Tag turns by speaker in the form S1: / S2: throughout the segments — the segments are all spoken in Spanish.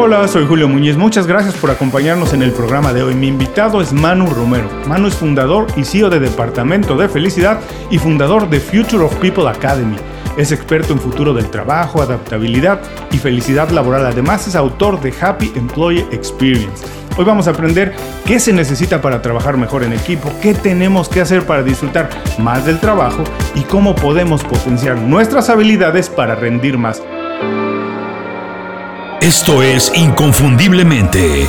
S1: Hola, soy Julio Muñiz. Muchas gracias por acompañarnos en el programa de hoy. Mi invitado es Manu Romero. Manu es fundador y CEO de Departamento de Felicidad y fundador de Future of People Academy. Es experto en futuro del trabajo, adaptabilidad y felicidad laboral. Además es autor de Happy Employee Experience. Hoy vamos a aprender qué se necesita para trabajar mejor en equipo, qué tenemos que hacer para disfrutar más del trabajo y cómo podemos potenciar nuestras habilidades para rendir más.
S2: Esto es Inconfundiblemente.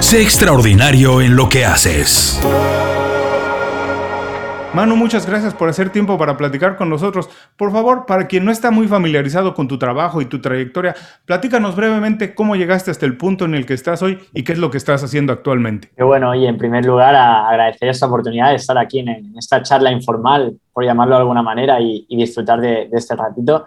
S2: Sé extraordinario en lo que haces.
S1: Manu, muchas gracias por hacer tiempo para platicar con nosotros. Por favor, para quien no está muy familiarizado con tu trabajo y tu trayectoria, platícanos brevemente cómo llegaste hasta el punto en el que estás hoy y qué es lo que estás haciendo actualmente.
S3: Qué bueno, y en primer lugar, agradecer esta oportunidad de estar aquí en, esta charla informal, por llamarlo de alguna manera, y, disfrutar de, este ratito.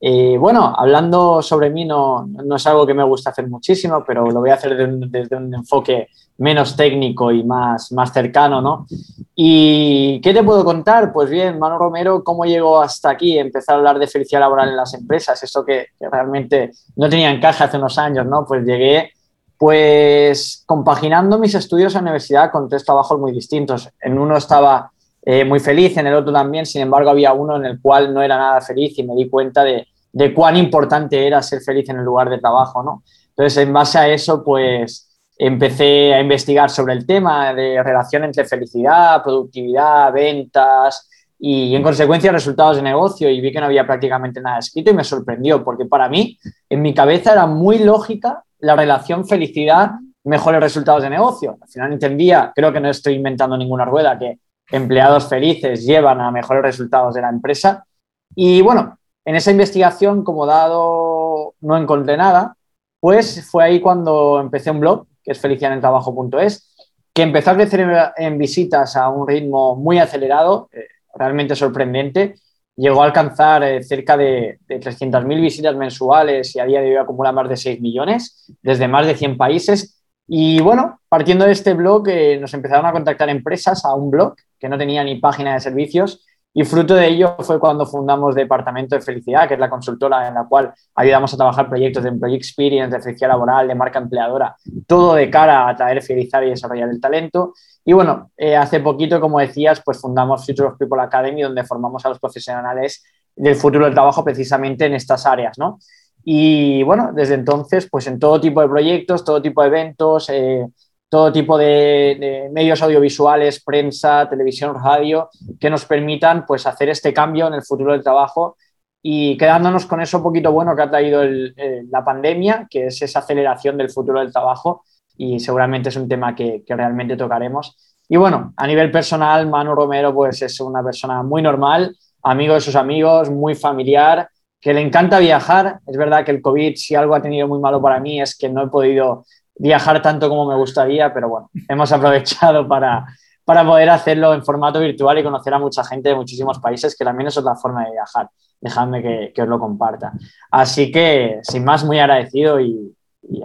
S3: Eh, bueno, hablando sobre mí no, no, es algo que me gusta hacer muchísimo, pero lo voy a hacer desde un enfoque menos técnico y más, más cercano, ¿no? ¿Y qué te puedo contar? Pues bien, Manu Romero, ¿cómo llegó hasta aquí? Empezar a hablar de felicidad laboral en las empresas, esto que, realmente no tenía encaje hace unos años, ¿no? Pues llegué, pues, compaginando mis estudios en universidad con tres trabajos muy distintos. En uno estaba eh, muy feliz, en el otro también, sin embargo, había uno en el cual no era nada feliz y me di cuenta de, de cuán importante era ser feliz en el lugar de trabajo, ¿no? Entonces, en base a eso, pues empecé a investigar sobre el tema de relación entre felicidad, productividad, ventas y en consecuencia resultados de negocio y vi que no había prácticamente nada escrito y me sorprendió porque para mí en mi cabeza era muy lógica la relación felicidad mejores resultados de negocio. Al final entendía, creo que no estoy inventando ninguna rueda, que empleados felices llevan a mejores resultados de la empresa. Y bueno, en esa investigación, como dado no encontré nada, pues fue ahí cuando empecé un blog que es felicianentrabajo.es, que empezó a crecer en, visitas a un ritmo muy acelerado, eh, realmente sorprendente. Llegó a alcanzar eh, cerca de, de 300.000 visitas mensuales y a día de hoy acumula más de 6 millones desde más de 100 países. Y bueno, partiendo de este blog, eh, nos empezaron a contactar empresas a un blog que no tenía ni página de servicios y fruto de ello fue cuando fundamos Departamento de Felicidad, que es la consultora en la cual ayudamos a trabajar proyectos de Employee Experience, de felicidad laboral, de marca empleadora, todo de cara a atraer, fidelizar y desarrollar el talento. Y bueno, eh, hace poquito, como decías, pues fundamos Future of People Academy, donde formamos a los profesionales del futuro del trabajo precisamente en estas áreas, ¿no? Y bueno, desde entonces, pues en todo tipo de proyectos, todo tipo de eventos, eh, todo tipo de, medios audiovisuales, prensa, televisión, radio, que nos permitan pues, hacer este cambio en el futuro del trabajo y quedándonos con eso poquito bueno que ha traído la pandemia, que es esa aceleración del futuro del trabajo y seguramente es un tema que, que, realmente tocaremos. Y bueno, a nivel personal, Manu Romero pues es una persona muy normal, amigo de sus amigos, muy familiar, que le encanta viajar. Es verdad que el COVID, si algo ha tenido muy malo para mí, es que no he podido viajar tanto como me gustaría, pero bueno, hemos aprovechado para, para poder hacerlo en formato virtual y conocer a mucha gente de muchísimos países, que también es otra forma de viajar. Dejadme que, que os lo comparta. Así que, sin más, muy agradecido y,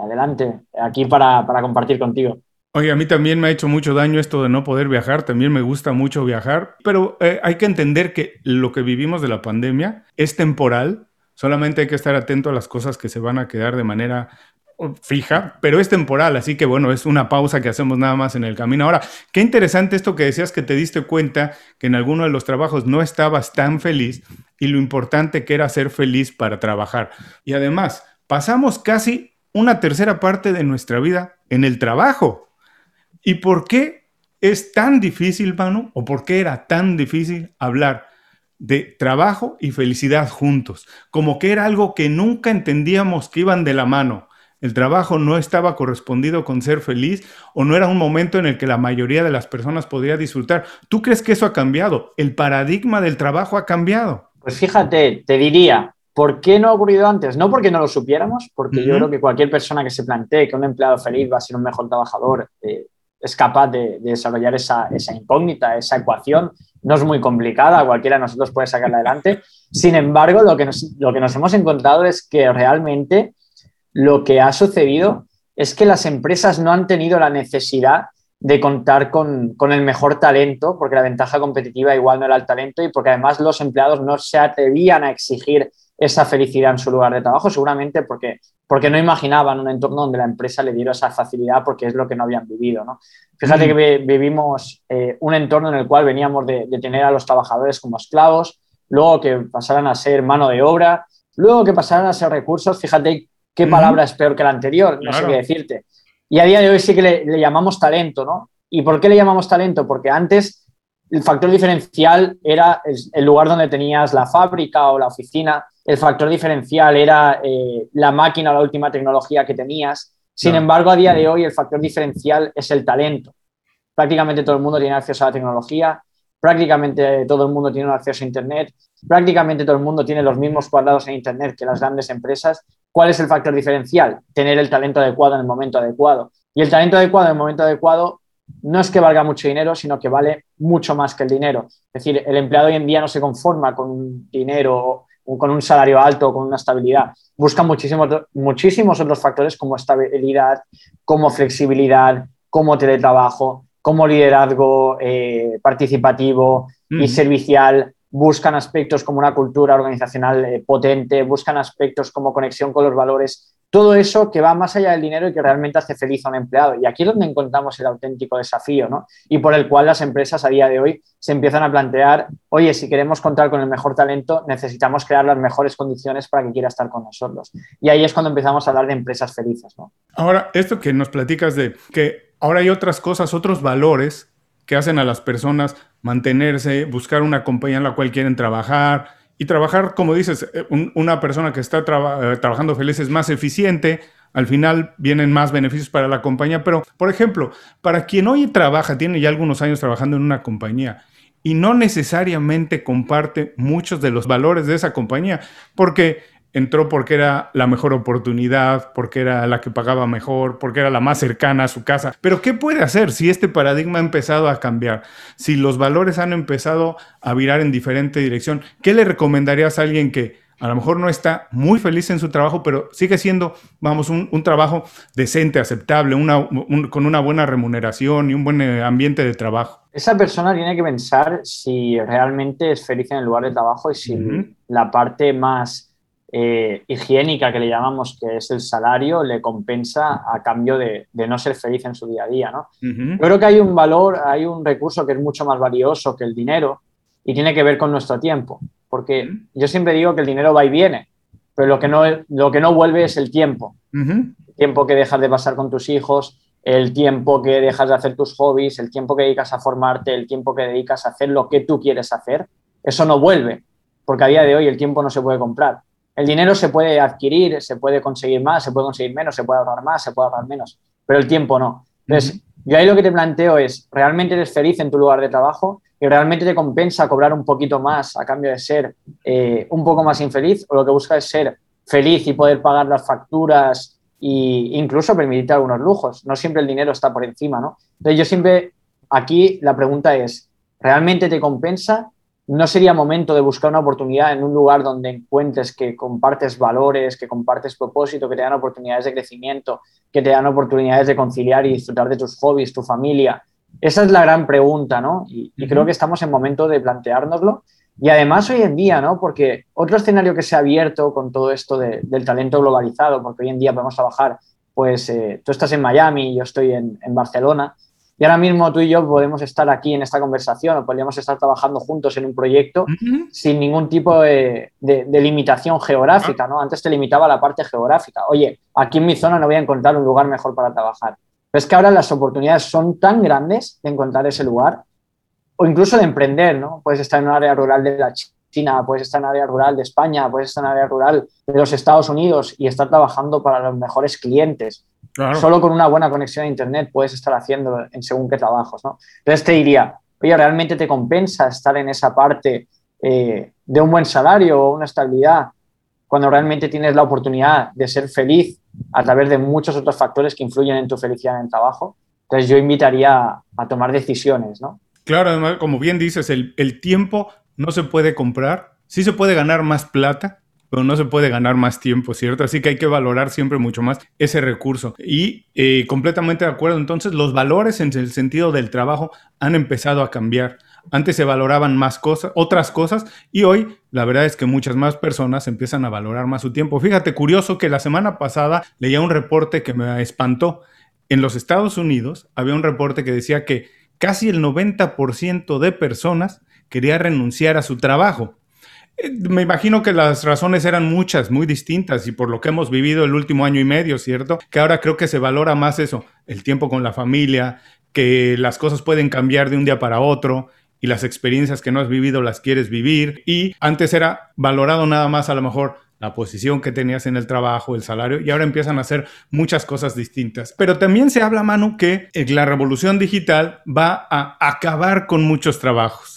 S3: adelante, aquí para, para compartir contigo.
S1: Oye, a mí también me ha hecho mucho daño esto de no poder viajar, también me gusta mucho viajar, pero eh, hay que entender que lo que vivimos de la pandemia es temporal, solamente hay que estar atento a las cosas que se van a quedar de manera fija, pero es temporal, así que bueno, es una pausa que hacemos nada más en el camino. Ahora, qué interesante esto que decías que te diste cuenta que en alguno de los trabajos no estabas tan feliz y lo importante que era ser feliz para trabajar. Y además, pasamos casi una tercera parte de nuestra vida en el trabajo. ¿Y por qué es tan difícil, Manu, o por qué era tan difícil hablar de trabajo y felicidad juntos? Como que era algo que nunca entendíamos que iban de la mano el trabajo no estaba correspondido con ser feliz o no era un momento en el que la mayoría de las personas podría disfrutar. ¿Tú crees que eso ha cambiado? ¿El paradigma del trabajo ha cambiado?
S3: Pues fíjate, te diría, ¿por qué no ha ocurrido antes? No porque no lo supiéramos, porque yo creo que cualquier persona que se plantee que un empleado feliz va a ser un mejor trabajador, eh, es capaz de, desarrollar esa, incógnita, esa ecuación. No es muy complicada, cualquiera de nosotros puede sacarla adelante. Sin embargo, lo que lo que nos hemos encontrado es que realmente lo que ha sucedido es que las empresas no han tenido la necesidad de contar con, con, el mejor talento, porque la ventaja competitiva igual no era el talento y porque además los empleados no se atrevían a exigir esa felicidad en su lugar de trabajo, seguramente porque, porque no imaginaban un entorno donde la empresa le diera esa facilidad porque es lo que no habían vivido. ¿no? Fíjate mm. que vivimos eh, un entorno en el cual veníamos de, de, tener a los trabajadores como esclavos, luego que pasaran a ser mano de obra, luego que pasaran a ser recursos, fíjate qué palabra es peor que la anterior, no sé qué decirte. Y a día de hoy sí que le, llamamos talento, ¿no? ¿Y por qué le llamamos talento? Porque antes el factor diferencial era el, lugar donde tenías la fábrica o la oficina, el factor diferencial era eh, la máquina o la última tecnología que tenías. Sin embargo, a día de hoy el factor diferencial es el talento. Prácticamente todo el mundo tiene acceso a la tecnología, prácticamente todo el mundo tiene un acceso a Internet, prácticamente todo el mundo tiene los mismos cuadrados en Internet que las grandes empresas. ¿Cuál es el factor diferencial? Tener el talento adecuado en el momento adecuado. Y el talento adecuado en el momento adecuado no es que valga mucho dinero, sino que vale mucho más que el dinero. Es decir, el empleado hoy en día no se conforma con un dinero o con un salario alto con una estabilidad. Busca muchísimos, muchísimos otros factores como estabilidad, como flexibilidad, como teletrabajo, como liderazgo eh, participativo y servicial, buscan aspectos como una cultura organizacional eh, potente, buscan aspectos como conexión con los valores, todo eso que va más allá del dinero y que realmente hace feliz a un empleado. Y aquí es donde encontramos el auténtico desafío, ¿no? Y por el cual las empresas a día de hoy se empiezan a plantear, oye, si queremos contar con el mejor talento, necesitamos crear las mejores condiciones para que quiera estar con nosotros. Y ahí es cuando empezamos a hablar de empresas felices, ¿no?
S1: Ahora, esto que nos platicas de que Ahora hay otras cosas, otros valores que hacen a las personas mantenerse, buscar una compañía en la cual quieren trabajar y trabajar, como dices, eh, una persona que está eh, trabajando feliz es más eficiente, al final vienen más beneficios para la compañía, pero por ejemplo, para quien hoy trabaja, tiene ya algunos años trabajando en una compañía y no necesariamente comparte muchos de los valores de esa compañía, porque entró porque era la mejor oportunidad, porque era la que pagaba mejor, porque era la más cercana a su casa. Pero ¿qué puede hacer si este paradigma ha empezado a cambiar? Si los valores han empezado a virar en diferente dirección, ¿qué le recomendarías a alguien que a lo mejor no está muy feliz en su trabajo, pero sigue siendo, vamos, un, trabajo decente, aceptable, con una buena remuneración y un buen eh, ambiente de trabajo?
S3: Esa persona tiene que pensar si realmente es feliz en el lugar de trabajo y si la parte más eh, higiénica que le llamamos, que es el salario, le compensa a cambio de, no ser feliz en su día a día. ¿no? Yo creo que hay un valor, hay un recurso que es mucho más valioso que el dinero y tiene que ver con nuestro tiempo. Porque yo siempre digo que el dinero va y viene, pero lo que no, lo que no vuelve es el tiempo. El tiempo que dejas de pasar con tus hijos, el tiempo que dejas de hacer tus hobbies, el tiempo que dedicas a formarte, el tiempo que dedicas a hacer lo que tú quieres hacer, eso no vuelve, porque a día de hoy el tiempo no se puede comprar. El dinero se puede adquirir, se puede conseguir más, se puede conseguir menos, se puede ahorrar más, se puede ahorrar menos, pero el tiempo no. Entonces, yo ahí lo que te planteo es, ¿realmente eres feliz en tu lugar de trabajo? ¿Y realmente te compensa cobrar un poquito más a cambio de ser eh, un poco más infeliz? ¿O lo que buscas es ser feliz y poder pagar las facturas e incluso permitirte algunos lujos? No siempre el dinero está por encima, ¿no? Entonces, yo siempre, aquí la pregunta es, ¿realmente te compensa ¿No sería momento de buscar una oportunidad en un lugar donde encuentres que compartes valores, que compartes propósito, que te dan oportunidades de crecimiento, que te dan oportunidades de conciliar y disfrutar de tus hobbies, tu familia? Esa es la gran pregunta, ¿no? Y, creo que estamos en momento de planteárnoslo. Y además hoy en día, ¿no? Porque otro escenario que se ha abierto con todo esto del talento globalizado, porque hoy en día podemos trabajar, pues eh, tú estás en Miami, yo estoy en, en Barcelona, y ahora mismo tú y yo podemos estar aquí en esta conversación o podríamos estar trabajando juntos en un proyecto sin ningún tipo de, limitación geográfica, ¿no? Antes te limitaba la parte geográfica. Oye, aquí en mi zona no voy a encontrar un lugar mejor para trabajar. Pero es que ahora las oportunidades son tan grandes de encontrar ese lugar o incluso de emprender, ¿no? Puedes estar en un área rural de la China, puedes estar en un área rural de España, puedes estar en un área rural de los Estados Unidos y estar trabajando para los mejores clientes Solo con una buena conexión a Internet puedes estar haciendo en según qué trabajos. ¿no? Entonces te diría, oye, ¿realmente te compensa estar en esa parte eh, de un buen salario o una estabilidad cuando realmente tienes la oportunidad de ser feliz a través de muchos otros factores que influyen en tu felicidad en el trabajo? Entonces yo invitaría a tomar decisiones, ¿no?
S1: Claro, como bien dices, el, el tiempo no se puede comprar, sí se puede ganar más plata, pero no se puede ganar más tiempo, ¿cierto? Así que hay que valorar siempre mucho más ese recurso. Y eh, completamente de acuerdo, entonces los valores en el sentido del trabajo han empezado a cambiar. Antes se valoraban más cosas, otras cosas, y hoy la verdad es que muchas más personas empiezan a valorar más su tiempo. Fíjate, curioso que la semana pasada leía un reporte que me espantó. En los Estados Unidos había un reporte que decía que casi el 90% de personas quería renunciar a su trabajo. Eh, me imagino que las razones eran muchas, muy distintas, y por lo que hemos vivido el último año y medio, ¿cierto? Que ahora creo que se valora más eso, el tiempo con la familia, que las cosas pueden cambiar de un día para otro y las experiencias que no has vivido las quieres vivir. Y antes era valorado nada más a lo mejor la posición que tenías en el trabajo, el salario, y ahora empiezan a hacer muchas cosas distintas. Pero también se habla, Manu, que la revolución digital va a acabar con muchos trabajos,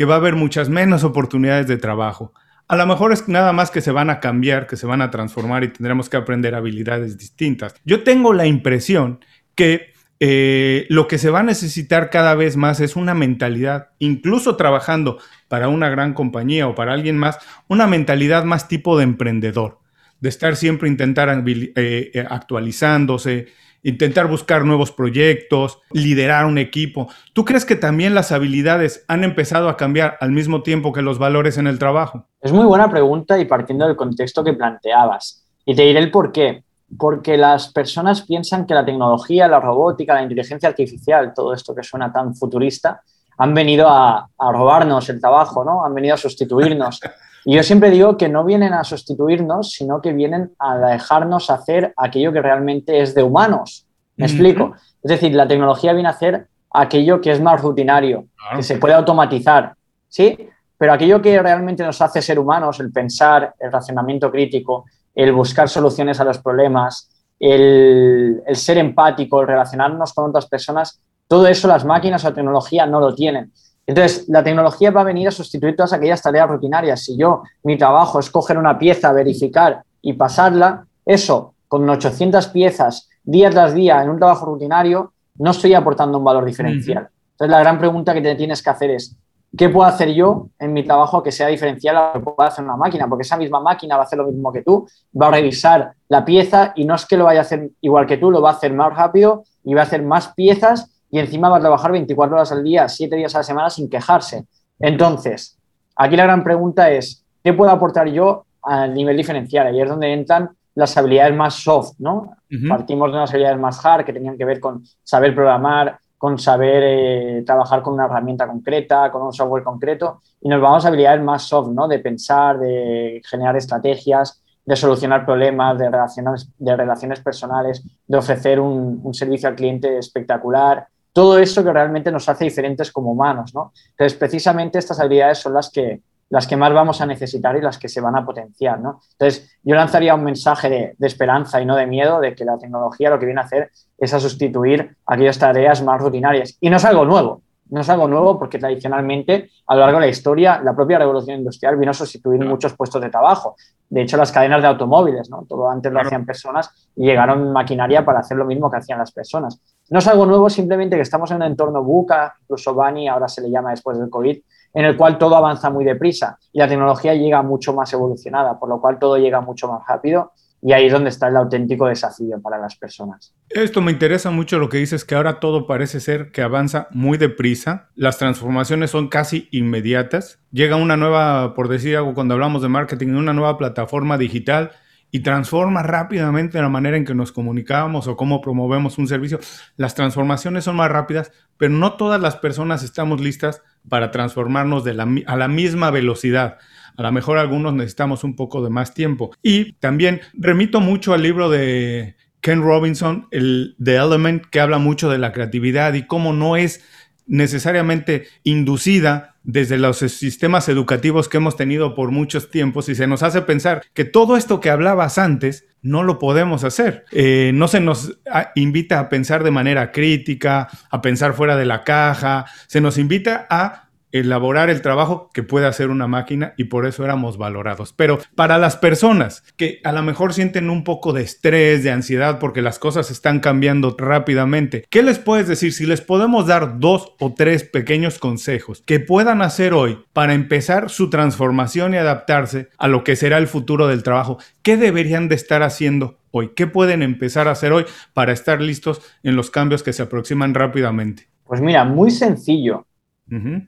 S1: que va a haber muchas menos oportunidades de trabajo. A lo mejor es nada más que se van a cambiar, que se van a transformar y tendremos que aprender habilidades distintas. Yo tengo la impresión que eh, lo que se va a necesitar cada vez más es una mentalidad, incluso trabajando para una gran compañía o para alguien más, una mentalidad más tipo de emprendedor, de estar siempre intentar eh, eh, actualizándose, intentar buscar nuevos proyectos, liderar un equipo. ¿Tú crees que también las habilidades han empezado a cambiar al mismo tiempo que los valores en el trabajo?
S3: Es muy buena pregunta y partiendo del contexto que planteabas. Y te diré el por qué porque las personas piensan que la tecnología, la robótica, la inteligencia artificial, todo esto que suena tan futurista, han venido a, robarnos el trabajo, ¿no? Han venido a sustituirnos. Y yo siempre digo que no vienen a sustituirnos, sino que vienen a dejarnos hacer aquello que realmente es de humanos. ¿Me explico? Es decir, la tecnología viene a hacer aquello que es más rutinario, que se puede automatizar, ¿sí? Pero aquello que realmente nos hace ser humanos, el pensar, el racionamiento crítico, el buscar soluciones a los problemas, el, ser empático, el relacionarnos con otras personas, todo eso las máquinas o la tecnología no lo tienen. Entonces, la tecnología va a venir a sustituir todas aquellas tareas rutinarias. Si yo, mi trabajo es coger una pieza, verificar y pasarla, eso, con 800 piezas, día tras día, en un trabajo rutinario, no estoy aportando un valor diferencial. Entonces, la gran pregunta que te tienes que hacer es, ¿Qué puedo hacer yo en mi trabajo que sea diferencial a lo que pueda hacer una máquina? Porque esa misma máquina va a hacer lo mismo que tú, va a revisar la pieza y no es que lo vaya a hacer igual que tú, lo va a hacer más rápido y va a hacer más piezas y encima va a trabajar 24 horas al día, 7 días a la semana sin quejarse. Entonces, aquí la gran pregunta es, ¿qué puedo aportar yo al nivel diferencial? Ahí es donde entran las habilidades más soft, ¿no? Partimos de unas habilidades más hard que tenían que ver con saber programar, con saber eh, trabajar con una herramienta concreta, con un software concreto, y nos vamos a habilidades más soft, ¿no? De pensar, de generar estrategias, de solucionar problemas, de relaciones, de relaciones personales, de ofrecer un, un, servicio al cliente espectacular. Todo eso que realmente nos hace diferentes como humanos, ¿no? Entonces, precisamente estas habilidades son las que, las que más vamos a necesitar y las que se van a potenciar. ¿no? Entonces, yo lanzaría un mensaje de, esperanza y no de miedo de que la tecnología lo que viene a hacer es a sustituir aquellas tareas más rutinarias. Y no es algo nuevo, no es algo nuevo porque tradicionalmente a lo largo de la historia la propia revolución industrial vino a sustituir muchos puestos de trabajo. De hecho, las cadenas de automóviles, ¿no? todo antes lo hacían personas y llegaron maquinaria para hacer lo mismo que hacían las personas. No es algo nuevo, simplemente que estamos en un entorno buca, incluso Bani ahora se le llama después del COVID, en el cual todo avanza muy deprisa y la tecnología llega mucho más evolucionada, por lo cual todo llega mucho más rápido y ahí es donde está el auténtico desafío para las personas.
S1: Esto me interesa mucho lo que dices, que ahora todo parece ser que avanza muy deprisa, las transformaciones son casi inmediatas, llega una nueva, por decir algo, cuando hablamos de marketing, una nueva plataforma digital y transforma rápidamente la manera en que nos comunicamos o cómo promovemos un servicio. Las transformaciones son más rápidas, pero no todas las personas estamos listas para transformarnos de la, a la misma velocidad. A lo mejor algunos necesitamos un poco de más tiempo. Y también remito mucho al libro de Ken Robinson, el The Element, que habla mucho de la creatividad y cómo no es necesariamente inducida desde los sistemas educativos que hemos tenido por muchos tiempos y se nos hace pensar que todo esto que hablabas antes no lo podemos hacer. Eh, no se nos ah, invita a pensar de manera crítica, a pensar fuera de la caja, se nos invita a elaborar el trabajo que puede hacer una máquina y por eso éramos valorados. Pero para las personas que a lo mejor sienten un poco de estrés, de ansiedad, porque las cosas están cambiando rápidamente, ¿qué les puedes decir si les podemos dar dos o tres pequeños consejos que puedan hacer hoy para empezar su transformación y adaptarse a lo que será el futuro del trabajo? ¿Qué deberían de estar haciendo hoy? ¿Qué pueden empezar a hacer hoy para estar listos en los cambios que se aproximan rápidamente?
S3: Pues mira, muy sencillo.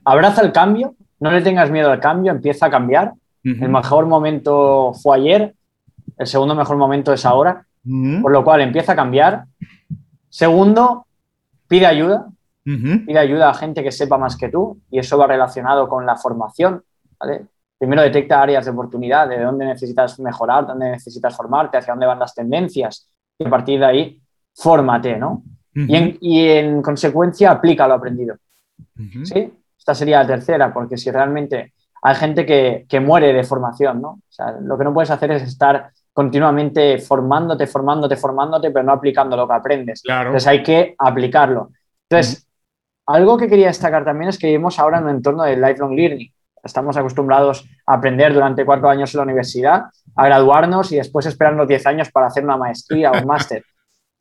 S3: Abraza el cambio, no le tengas miedo al cambio, empieza a cambiar. El mejor momento fue ayer, el segundo mejor momento es ahora, por lo cual empieza a cambiar. Segundo, pide ayuda, pide ayuda a gente que sepa más que tú y eso va relacionado con la formación. Primero detecta áreas de oportunidad, de dónde necesitas mejorar, dónde necesitas formarte, hacia dónde van las tendencias y a partir de ahí, fórmate, ¿no? y, en, consecuencia aplica lo aprendido. ¿Sí? Esta sería la tercera, porque si realmente hay gente que, que, muere de formación, ¿no? O sea, lo que no puedes hacer es estar continuamente formándote, formándote, formándote, pero no aplicando lo que aprendes.
S1: Claro.
S3: Entonces hay que aplicarlo. Entonces, algo que quería destacar también es que vivimos ahora en un entorno de lifelong learning. Estamos acostumbrados a aprender durante cuatro años en la universidad, a graduarnos y después esperarnos diez años para hacer una maestría o un máster.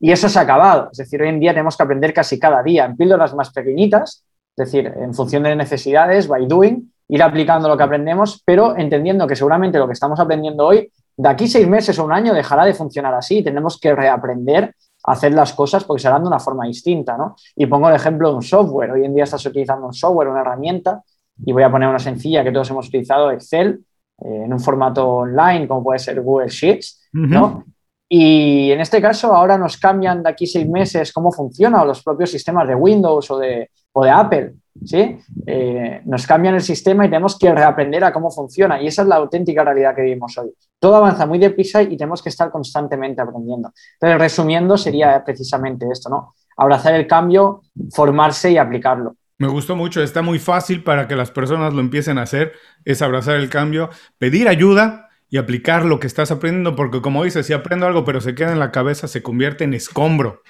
S3: Y eso se ha acabado. Es decir, hoy en día tenemos que aprender casi cada día en píldoras más pequeñitas, es decir, en función de necesidades, by doing, ir aplicando lo que aprendemos, pero entendiendo que seguramente lo que estamos aprendiendo hoy, de aquí seis meses o un año dejará de funcionar así. Tenemos que reaprender a hacer las cosas porque se harán de una forma distinta. ¿no? Y pongo el ejemplo de un software. Hoy en día estás utilizando un software, una herramienta, y voy a poner una sencilla que todos hemos utilizado, Excel, eh, en un formato online, como puede ser Google Sheets, ¿no? Y en este caso ahora nos cambian de aquí seis meses cómo funcionan los propios sistemas de Windows o de, o de Apple. ¿sí? Eh, nos cambian el sistema y tenemos que reaprender a cómo funciona. Y esa es la auténtica realidad que vivimos hoy. Todo avanza muy deprisa y tenemos que estar constantemente aprendiendo. Pero resumiendo sería precisamente esto, ¿no? Abrazar el cambio, formarse y aplicarlo.
S1: Me gustó mucho, está muy fácil para que las personas lo empiecen a hacer, es abrazar el cambio, pedir ayuda, y aplicar lo que estás aprendiendo, porque como dices, si aprendo algo pero se queda en la cabeza, se convierte en escombro.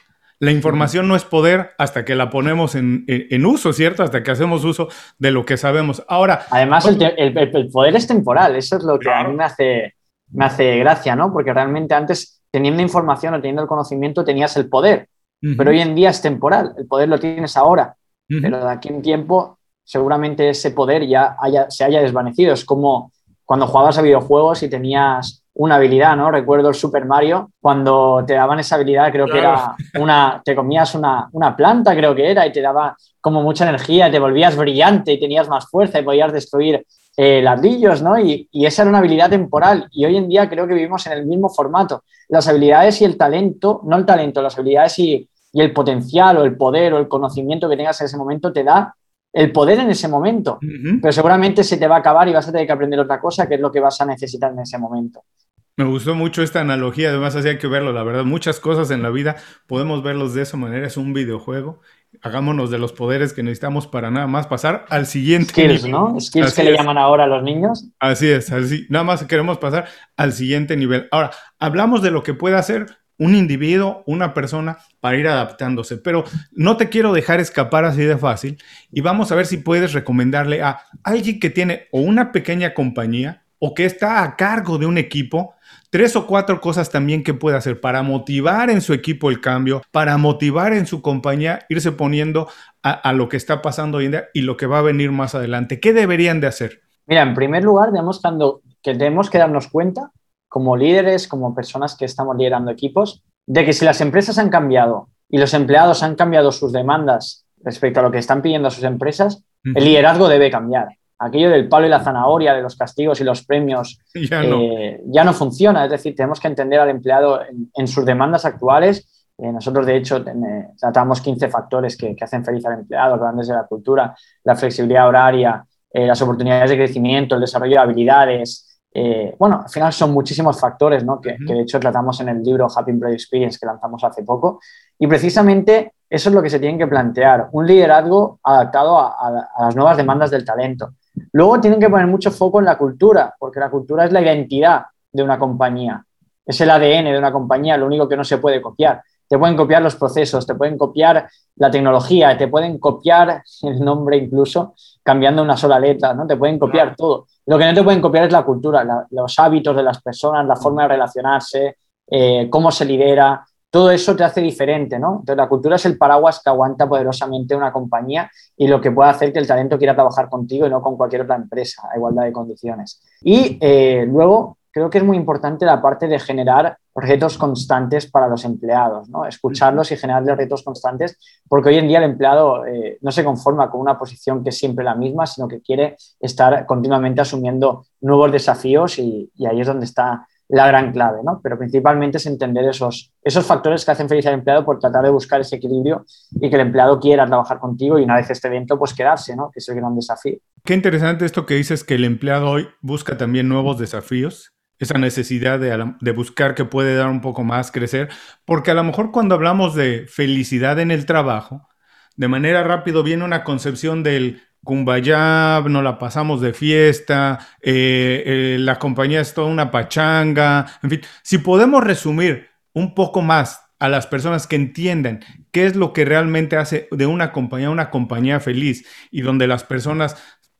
S1: La información no es poder hasta que la ponemos en, uso, ¿cierto? Hasta que hacemos uso de lo que sabemos. Ahora.
S3: Además, el, poder es temporal, eso es lo que a mí me hace, me hace gracia, ¿no? Porque realmente antes, teniendo información o teniendo el conocimiento, tenías el poder, pero hoy en día es temporal, el poder lo tienes ahora, pero de aquí en tiempo, seguramente ese poder ya haya, se haya desvanecido. Es como cuando jugabas a videojuegos y tenías una habilidad, ¿no? Recuerdo el Super Mario, cuando te daban esa habilidad, creo que era una, te comías una, planta, creo que era, y te daba como mucha energía, te volvías brillante y tenías más fuerza y podías destruir eh, ladrillos, ¿no? Y, esa era una habilidad temporal. Y hoy en día creo que vivimos en el mismo formato. Las habilidades y el talento, no el talento, las habilidades y, y el potencial o el poder o el conocimiento que tengas en ese momento te da el poder en ese momento, pero seguramente se te va a acabar y vas a tener que aprender otra cosa, que es lo que vas a necesitar en ese momento.
S1: Me gustó mucho esta analogía, además así hay que verlo, la verdad, muchas cosas en la vida podemos verlos de esa manera, es un videojuego, hagámonos de los poderes que necesitamos para nada más pasar al siguiente
S3: Skills, ¿no? Skills que le llaman ahora a los niños.
S1: Así es, así, nada más queremos pasar al siguiente nivel. Ahora, hablamos de lo que puede hacer un individuo, una persona, para ir adaptándose. Pero no te quiero dejar escapar así de fácil y vamos a ver si puedes recomendarle a alguien que tiene o una pequeña compañía o que está a cargo de un equipo, tres o cuatro cosas también que puede hacer para motivar en su equipo el cambio, para motivar en su compañía, irse poniendo a, lo que está pasando hoy en día y lo que va a venir más adelante. ¿Qué deberían de hacer?
S3: Mira, en primer lugar, tenemos que darnos cuenta como líderes, como personas que estamos liderando equipos, de que si las empresas han cambiado y los empleados han cambiado sus demandas respecto a lo que están pidiendo a sus empresas, el liderazgo debe cambiar. Aquello del palo y la zanahoria, de los castigos y los premios, ya no, eh, ya no funciona. Es decir, tenemos que entender al empleado en, sus demandas actuales. Eh, nosotros, de hecho, tratamos 15 factores que, hacen feliz al empleado, que van desde la cultura, la flexibilidad horaria, eh, las oportunidades de crecimiento, el desarrollo de habilidades, eh, bueno, al final son muchísimos factores ¿no? que, de hecho tratamos en el libro Happy Employee Experience que lanzamos hace poco. Y precisamente eso es lo que se tiene que plantear, un liderazgo adaptado a, las nuevas demandas del talento. Luego tienen que poner mucho foco en la cultura, porque la cultura es la identidad de una compañía, es el ADN de una compañía, lo único que no se puede copiar. te pueden copiar los procesos, te pueden copiar la tecnología, te pueden copiar el nombre incluso cambiando una sola letra, ¿no? Te pueden copiar todo. Lo que no te pueden copiar es la cultura, los hábitos de las personas, la forma de relacionarse, eh, cómo se lidera, todo eso te hace diferente, ¿no? Entonces, la cultura es el paraguas que aguanta poderosamente una compañía y lo que puede hacer que el talento quiera trabajar contigo y no con cualquier otra empresa a igualdad de condiciones. Y eh, luego, creo que es muy importante la parte de generar retos constantes para los empleados, ¿no? Escucharlos y generarles retos constantes, porque hoy en día el empleado eh, no se conforma con una posición que es siempre la misma, sino que quiere estar continuamente asumiendo nuevos desafíos y ahí es donde está la gran clave, ¿no? Pero principalmente es entender esos, esos factores que hacen feliz al empleado por tratar de buscar ese equilibrio y que el empleado quiera trabajar contigo y una vez esté dentro, pues quedarse, ¿no? Que es el gran desafío.
S1: Qué interesante esto que dices, que el empleado hoy busca también nuevos desafíos, esa necesidad de, buscar que puede dar un poco más, crecer, porque a lo mejor cuando hablamos de felicidad en el trabajo, de manera rápido viene una concepción del Kumbaya, nos la pasamos de fiesta, eh, eh, la compañía es toda una pachanga, en fin, si podemos resumir un poco más a las personas que entiendan qué es lo que realmente hace de una compañía una compañía feliz y donde las personas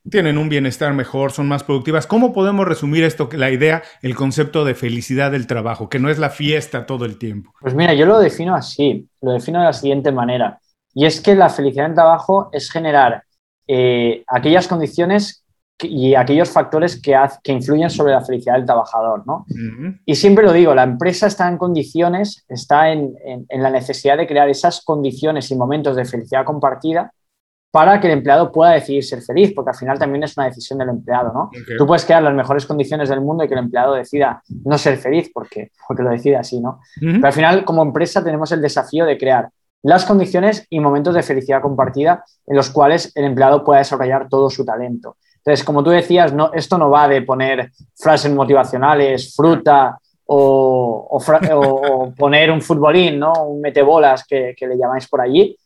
S1: tienen un bienestar mejor, son más productivas. ¿Cómo podemos resumir esto, la idea, el concepto de felicidad del trabajo, que no es la fiesta todo el tiempo?
S3: Pues mira, yo lo defino así, lo defino de la siguiente manera, y es que la felicidad del trabajo es generar eh, aquellas condiciones y aquellos factores que, que, influyen sobre la felicidad del trabajador. ¿no? Y siempre lo digo, la empresa está en condiciones, está en, la necesidad de crear esas condiciones y momentos de felicidad compartida para que el empleado pueda decidir ser feliz, porque al final también es una decisión del empleado. ¿no? Tú puedes crear las mejores condiciones del mundo y que el empleado decida no ser feliz porque, porque lo decide así. ¿no? Pero al final, como empresa, tenemos el desafío de crear las condiciones y momentos de felicidad compartida en los cuales el empleado pueda desarrollar todo su talento. Entonces, como tú decías, no, esto no va de poner frases motivacionales, fruta o, poner un futbolín, ¿no? un metebolas que, que le llamáis por allí.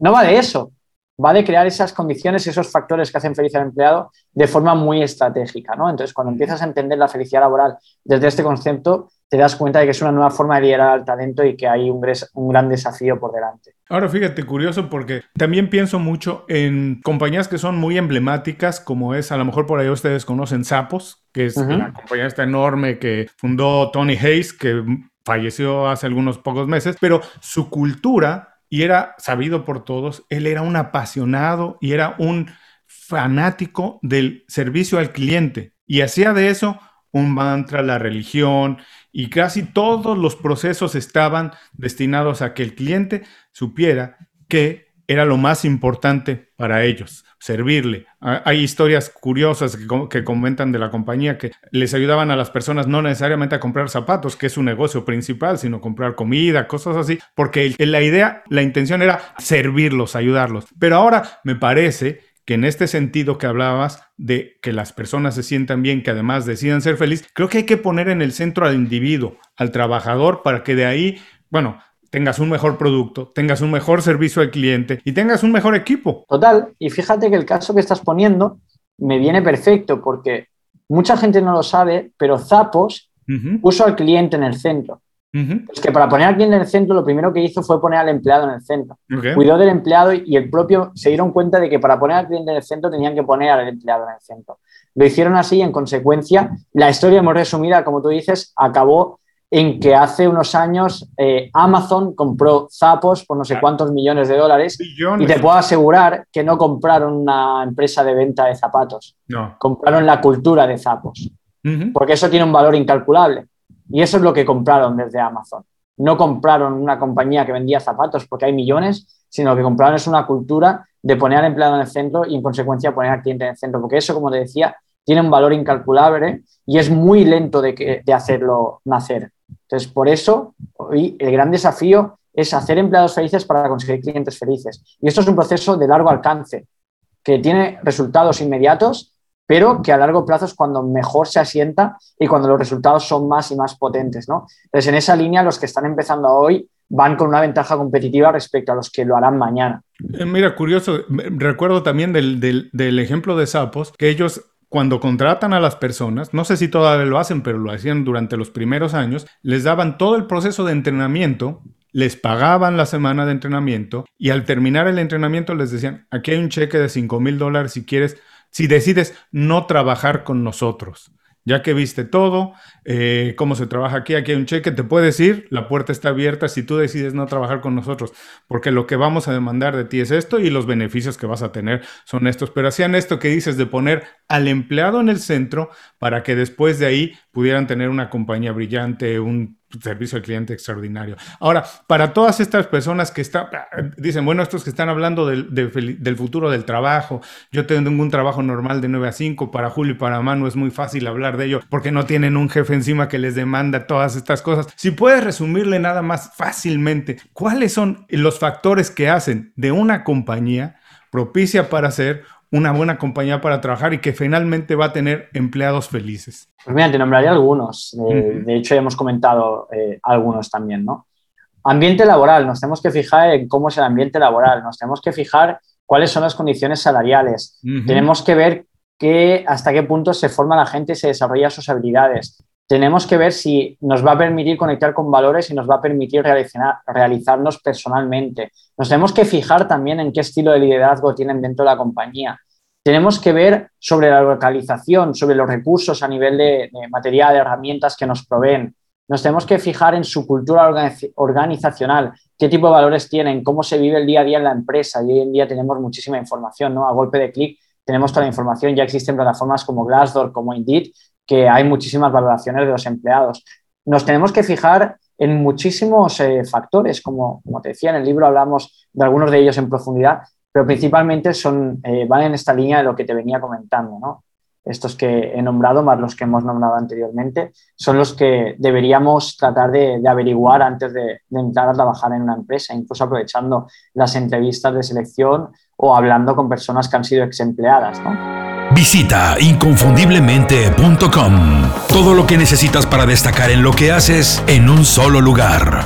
S3: No va de eso. Va de crear esas condiciones, esos factores que hacen feliz al empleado de forma muy estratégica. ¿no? Entonces, cuando empiezas a entender la felicidad laboral desde este concepto, te das cuenta de que es una nueva forma de liderar al talento y que hay un, un, gran desafío por delante.
S1: Ahora fíjate, curioso porque también pienso mucho en compañías que son muy emblemáticas, como es, a lo mejor por ahí ustedes conocen Sapos, que es una compañía esta enorme que fundó Tony Hayes, que falleció hace algunos pocos meses, pero su cultura, y era sabido por todos, él era un apasionado y era un fanático del servicio al cliente. Y hacía de eso un mantra, la religión, y casi todos los procesos estaban destinados a que el cliente supiera que era lo más importante para ellos, servirle. Hay historias curiosas que, comentan de la compañía que les ayudaban a las personas no necesariamente a comprar zapatos, que es su negocio principal, sino comprar comida, cosas así, porque la idea, la intención era servirlos, ayudarlos. Pero ahora me parece que en este sentido que hablabas de que las personas se sientan bien, que además decidan ser felices, creo que hay que poner en el centro al individuo, al trabajador, para que de ahí, bueno, tengas un mejor producto, tengas un mejor servicio al cliente y tengas un mejor equipo.
S3: Total, y fíjate que el caso que estás poniendo me viene perfecto porque mucha gente no lo sabe, pero Zapos puso al cliente en el centro. Es que para poner al cliente en el centro, lo primero que hizo fue poner al empleado en el centro. Cuidó del empleado y el propio se dieron cuenta de que para poner al cliente en el centro tenían que poner al empleado en el centro. Lo hicieron así y en consecuencia la historia muy resumida, como tú dices, acabó en que hace unos años eh, Amazon compró Zapos por no sé cuántos millones de dólares y te puedo asegurar que no compraron una empresa de venta de zapatos, no. compraron la cultura de Zapos, porque eso tiene un valor incalculable. Y eso es lo que compraron desde Amazon. No compraron una compañía que vendía zapatos porque hay millones, sino lo que compraron es una cultura de poner al empleado en el centro y en consecuencia poner al cliente en el centro, porque eso, como te decía, tiene un valor incalculable y es muy lento de, de hacerlo nacer. Entonces, por eso, hoy el gran desafío es hacer empleados felices para conseguir clientes felices. Y esto es un proceso de largo alcance, que tiene resultados inmediatos, pero que a largo plazo es cuando mejor se asienta y cuando los resultados son más y más potentes. ¿no? Entonces, en esa línea, los que están empezando hoy van con una ventaja competitiva respecto a los que lo harán mañana.
S1: Eh, mira, curioso, recuerdo también del, ejemplo de Sapos, que ellos cuando contratan a las personas, no sé si todavía lo hacen, pero lo hacían durante los primeros años, les daban todo el proceso de entrenamiento les pagaban la semana de entrenamiento y al terminar el entrenamiento les decían, aquí hay un cheque de 5 mil dólares si quieres, si decides no trabajar con nosotros. Ya que viste todo, eh, cómo se trabaja aquí, aquí hay un cheque, te puedes ir, la puerta está abierta si tú decides no trabajar con nosotros, porque lo que vamos a demandar de ti es esto y los beneficios que vas a tener son estos. Pero hacían esto que dices de poner al empleado en el centro para que después de ahí pudieran tener una compañía brillante, un servicio al cliente extraordinario. Ahora, para todas estas personas que están, dicen, bueno, estos que están hablando del, futuro del trabajo, yo tengo un trabajo normal de 9 a 5, para Julio y para Manu es muy fácil hablar de ello porque no tienen un jefe encima que les demanda todas estas cosas. Si puedes resumirle nada más fácilmente, ¿cuáles son los factores que hacen de una compañía propicia para ser una buena compañía para trabajar y que finalmente va a tener empleados felices?
S3: Pues mira, te nombraría algunos. Eh, de hecho, hemos comentado eh, algunos también, ¿no? Ambiente laboral. Nos tenemos que fijar en cómo es el ambiente laboral. Nos tenemos que fijar cuáles son las condiciones salariales. Tenemos que ver que, hasta qué punto se forma la gente y se desarrolla sus habilidades. Tenemos que ver si nos va a permitir conectar con valores y nos va a permitir realizarnos personalmente. Nos tenemos que fijar también en qué estilo de liderazgo tienen dentro de la compañía. Tenemos que ver sobre la localización, sobre los recursos a nivel de, material, de herramientas que nos proveen. Nos tenemos que fijar en su cultura organizacional, qué tipo de valores tienen, cómo se vive el día a día en la empresa. Y hoy en día tenemos muchísima información, ¿no? A golpe de clic tenemos toda la información. Ya existen plataformas como Glassdoor, como Indeed, que hay muchísimas valoraciones de los empleados. Nos tenemos que fijar en muchísimos eh, factores, como, como te decía, en el libro hablamos de algunos de ellos en profundidad, pero principalmente son, eh, van en esta línea de lo que te venía comentando, ¿no? Estos que he nombrado, más los que hemos nombrado anteriormente, son los que deberíamos tratar de, averiguar antes de, de, entrar a trabajar en una empresa, incluso aprovechando las entrevistas de selección o hablando con personas que han sido ex empleadas, ¿no?
S2: Visita inconfundiblemente.com. Todo lo que necesitas para destacar en lo que haces en un solo lugar.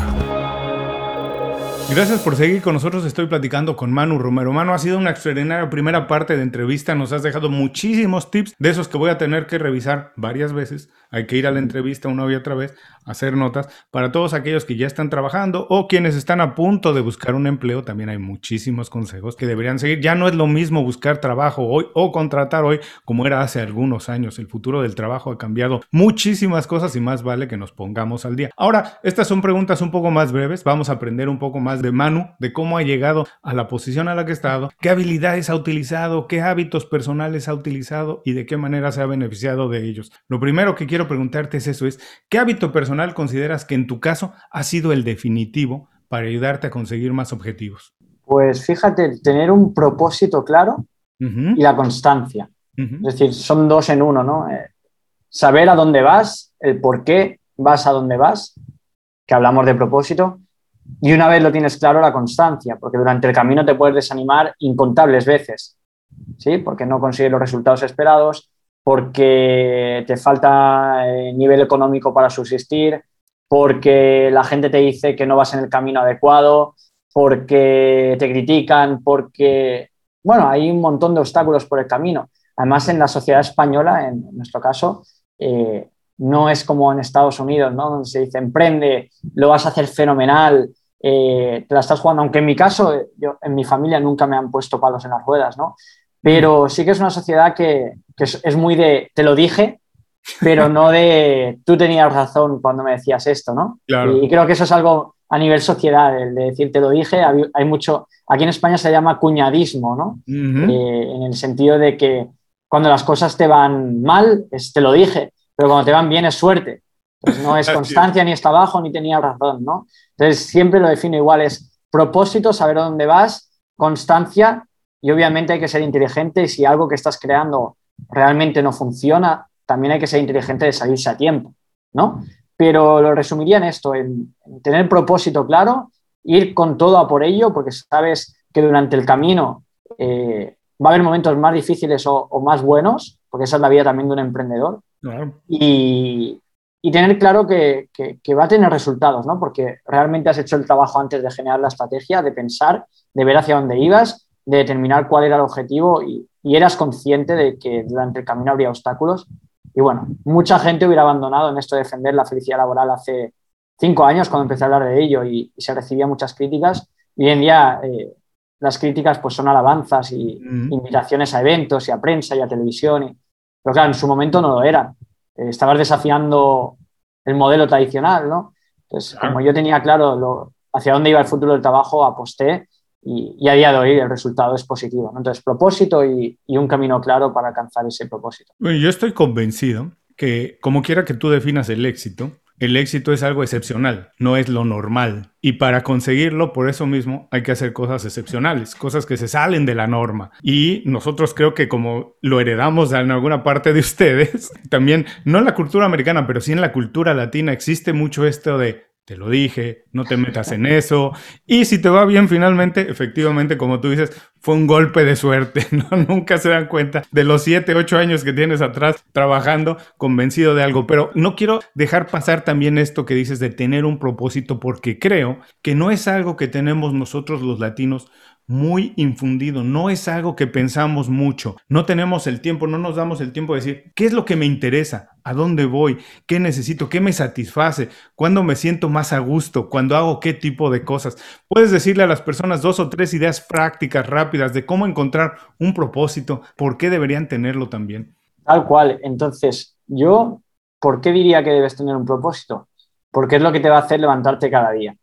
S1: Gracias por seguir con nosotros. Estoy platicando con Manu Romero. Manu, ha sido una extraordinaria primera parte de entrevista. Nos has dejado muchísimos tips de esos que voy a tener que revisar varias veces. Hay que ir a la entrevista una y otra vez, hacer notas. Para todos aquellos que ya están trabajando o quienes están a punto de buscar un empleo, también hay muchísimos consejos que deberían seguir. Ya no es lo mismo buscar trabajo hoy o contratar hoy como era hace algunos años. El futuro del trabajo ha cambiado muchísimas cosas y más vale que nos pongamos al día. Ahora, estas son preguntas un poco más breves. Vamos a aprender un poco más de Manu, de cómo ha llegado a la posición a la que ha estado, qué habilidades ha utilizado, qué hábitos personales ha utilizado y de qué manera se ha beneficiado de ellos. Lo primero que quiero preguntarte es eso, es ¿qué hábito personal consideras que en tu caso ha sido el definitivo para ayudarte a conseguir más objetivos?
S3: Pues fíjate, tener un propósito claro y la constancia. Es decir, son dos en uno, ¿no? Eh, saber a dónde vas, el por qué vas a dónde vas, que hablamos de propósito, y una vez lo tienes claro, la constancia, porque durante el camino te puedes desanimar incontables veces, ¿sí? Porque no consigues los resultados esperados, porque te falta eh, nivel económico para subsistir, porque la gente te dice que no vas en el camino adecuado, porque te critican, porque, bueno, hay un montón de obstáculos por el camino. Además, en la sociedad española, en nuestro caso, eh, no es como en Estados Unidos, ¿no? Donde se dice, emprende, lo vas a hacer fenomenal, eh, te la estás jugando. Aunque en mi caso, yo, en mi familia nunca me han puesto palos en las ruedas, ¿no? Pero sí que es una sociedad que, es, muy de, te lo dije, pero no de, tú tenías razón cuando me decías esto, ¿no? Y, creo que eso es algo a nivel sociedad, el de decir, te lo dije, hay, mucho, aquí en España se llama cuñadismo, ¿no? Eh, en el sentido de que cuando las cosas te van mal, es, te lo dije, pero cuando te van bien es suerte. Pues no es constancia, ni está abajo, ni tenía razón, ¿no? Entonces siempre lo defino igual, es propósito, saber a dónde vas, constancia y obviamente hay que ser inteligente y si algo que estás creando realmente no funciona, también hay que ser inteligente de salirse a tiempo, ¿no? Pero lo resumiría en esto, en, tener propósito claro, ir con todo a por ello, porque sabes que durante el camino eh, va a haber momentos más difíciles o, o, más buenos, porque esa es la vida también de un emprendedor, y, tener claro que, va a tener resultados, ¿no? Porque realmente has hecho el trabajo antes de generar la estrategia, de pensar, de ver hacia dónde ibas, de determinar cuál era el objetivo y, eras consciente de que durante el camino habría obstáculos. Y bueno, mucha gente hubiera abandonado en esto de defender la felicidad laboral hace cinco años cuando empecé a hablar de ello y, se recibía muchas críticas. Y hoy en día eh, las críticas pues son alabanzas y invitaciones a eventos y a prensa y a televisión. Y, pero claro, en su momento no lo eran. Eh, estabas desafiando el modelo tradicional, ¿no? Entonces, como yo tenía claro lo, hacia dónde iba el futuro del trabajo, aposté y, a día de hoy el resultado es positivo. Entonces, propósito y, y, un camino claro para alcanzar ese propósito.
S1: Yo estoy convencido que como quiera que tú definas el éxito, el éxito es algo excepcional, no es lo normal. Y para conseguirlo, por eso mismo, hay que hacer cosas excepcionales, cosas que se salen de la norma. Y nosotros creo que como lo heredamos en alguna parte de ustedes, también, no en la cultura americana, pero sí en la cultura latina, existe mucho esto de te lo dije, no te metas en eso. Y si te va bien finalmente, efectivamente, como tú dices, fue un golpe de suerte. Nunca se dan cuenta de los 7, 8 años que tienes atrás trabajando convencido de algo. Pero no quiero dejar pasar también esto que dices de tener un propósito, porque creo que no es algo que tenemos nosotros los latinos muy infundido, no es algo que pensamos mucho, no tenemos el tiempo, no nos damos el tiempo de decir, ¿qué es lo que me interesa? ¿A dónde voy? ¿Qué necesito? ¿Qué me satisface? ¿Cuándo me siento más a gusto? ¿Cuándo hago qué tipo de cosas? Puedes decirle a las personas dos o tres ideas prácticas, rápidas, de cómo encontrar un propósito, por qué deberían tenerlo también.
S3: Tal cual. Entonces, yo, ¿por qué diría que debes tener un propósito? Porque es lo que te va a hacer levantarte cada día.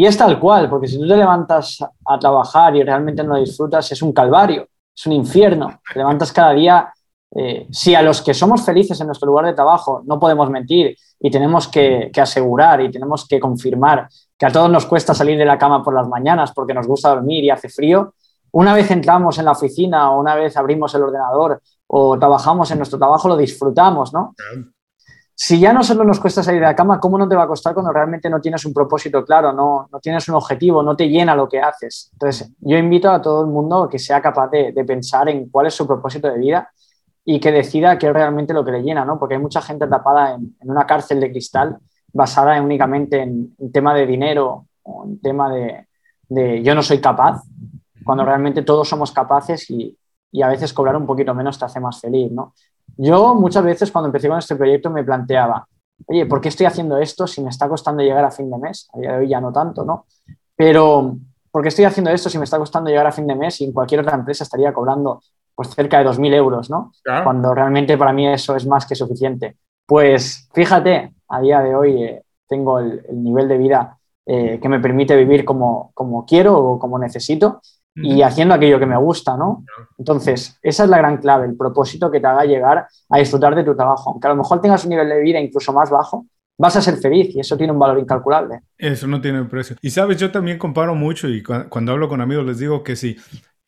S3: Y es tal cual, porque si tú te levantas a trabajar y realmente no lo disfrutas, es un calvario, es un infierno. Te levantas cada día. Eh, si a los que somos felices en nuestro lugar de trabajo no podemos mentir y tenemos que, asegurar y tenemos que confirmar que a todos nos cuesta salir de la cama por las mañanas porque nos gusta dormir y hace frío, una vez entramos en la oficina o una vez abrimos el ordenador o trabajamos en nuestro trabajo, lo disfrutamos, ¿no? Si ya no solo nos cuesta salir de la cama, ¿cómo no te va a costar cuando realmente no tienes un propósito claro, no, no tienes un objetivo, no te llena lo que haces? Entonces, yo invito a todo el mundo que sea capaz de, pensar en cuál es su propósito de vida y que decida qué es realmente lo que le llena, ¿no? Porque hay mucha gente tapada en, una cárcel de cristal basada únicamente en, en, tema de dinero o en tema de, de, yo no soy capaz, cuando realmente todos somos capaces y, y a veces cobrar un poquito menos te hace más feliz, ¿no? Yo muchas veces cuando empecé con este proyecto me planteaba, oye, ¿por qué estoy haciendo esto si me está costando llegar a fin de mes? A día de hoy ya no tanto, ¿no? Pero, ¿por qué estoy haciendo esto si me está costando llegar a fin de mes y en cualquier otra empresa estaría cobrando pues cerca de 2.000 euros, ¿no? Cuando realmente para mí eso es más que suficiente. Pues fíjate, a día de hoy eh, tengo el, nivel de vida eh, que me permite vivir como, como quiero o como necesito y haciendo aquello que me gusta, ¿no? Entonces, esa es la gran clave, el propósito que te haga llegar a disfrutar de tu trabajo. Aunque a lo mejor tengas un nivel de vida incluso más bajo, vas a ser feliz y eso tiene un valor incalculable.
S1: Eso no tiene precio. Y sabes, yo también comparo mucho y cuando hablo con amigos les digo que si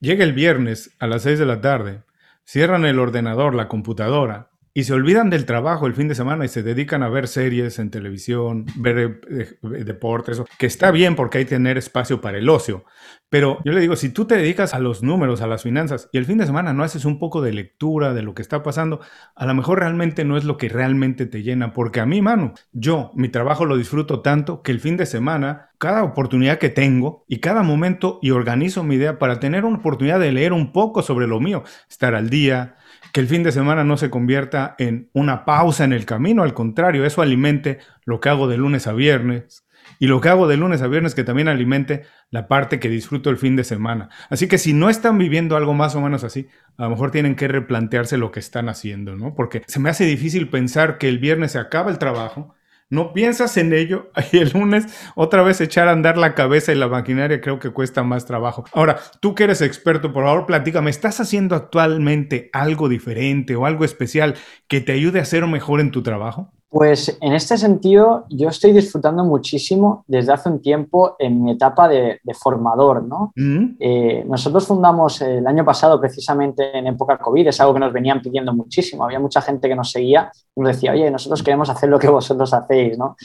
S1: llega el viernes a las 6 de la tarde, cierran el ordenador, la computadora y se olvidan del trabajo el fin de semana y se dedican a ver series en televisión, ver eh, eh, deportes, que está bien porque hay que tener espacio para el ocio. Pero yo le digo, si tú te dedicas a los números, a las finanzas y el fin de semana no haces un poco de lectura de lo que está pasando, a lo mejor realmente no es lo que realmente te llena. Porque a mí, mano, yo mi trabajo lo disfruto tanto que el fin de semana, cada oportunidad que tengo y cada momento y organizo mi idea para tener una oportunidad de leer un poco sobre lo mío, estar al día, que el fin de semana no se convierta en una pausa en el camino, al contrario, eso alimente lo que hago de lunes a viernes y lo que hago de lunes a viernes que también alimente la parte que disfruto el fin de semana. Así que si no están viviendo algo más o menos así, a lo mejor tienen que replantearse lo que están haciendo, ¿no? Porque se me hace difícil pensar que el viernes se acaba el trabajo no piensas en ello y el lunes otra vez echar a andar la cabeza y la maquinaria creo que cuesta más trabajo. Ahora, tú que eres experto, por favor, platícame, ¿estás haciendo actualmente algo diferente o algo especial que te ayude a ser mejor en tu trabajo?
S3: Pues en este sentido, yo estoy disfrutando muchísimo desde hace un tiempo en mi etapa de, formador. ¿no? Mm. Eh, nosotros fundamos el año pasado, precisamente en época COVID, es algo que nos venían pidiendo muchísimo. Había mucha gente que nos seguía y nos decía, oye, nosotros queremos hacer lo que vosotros hacéis. ¿no?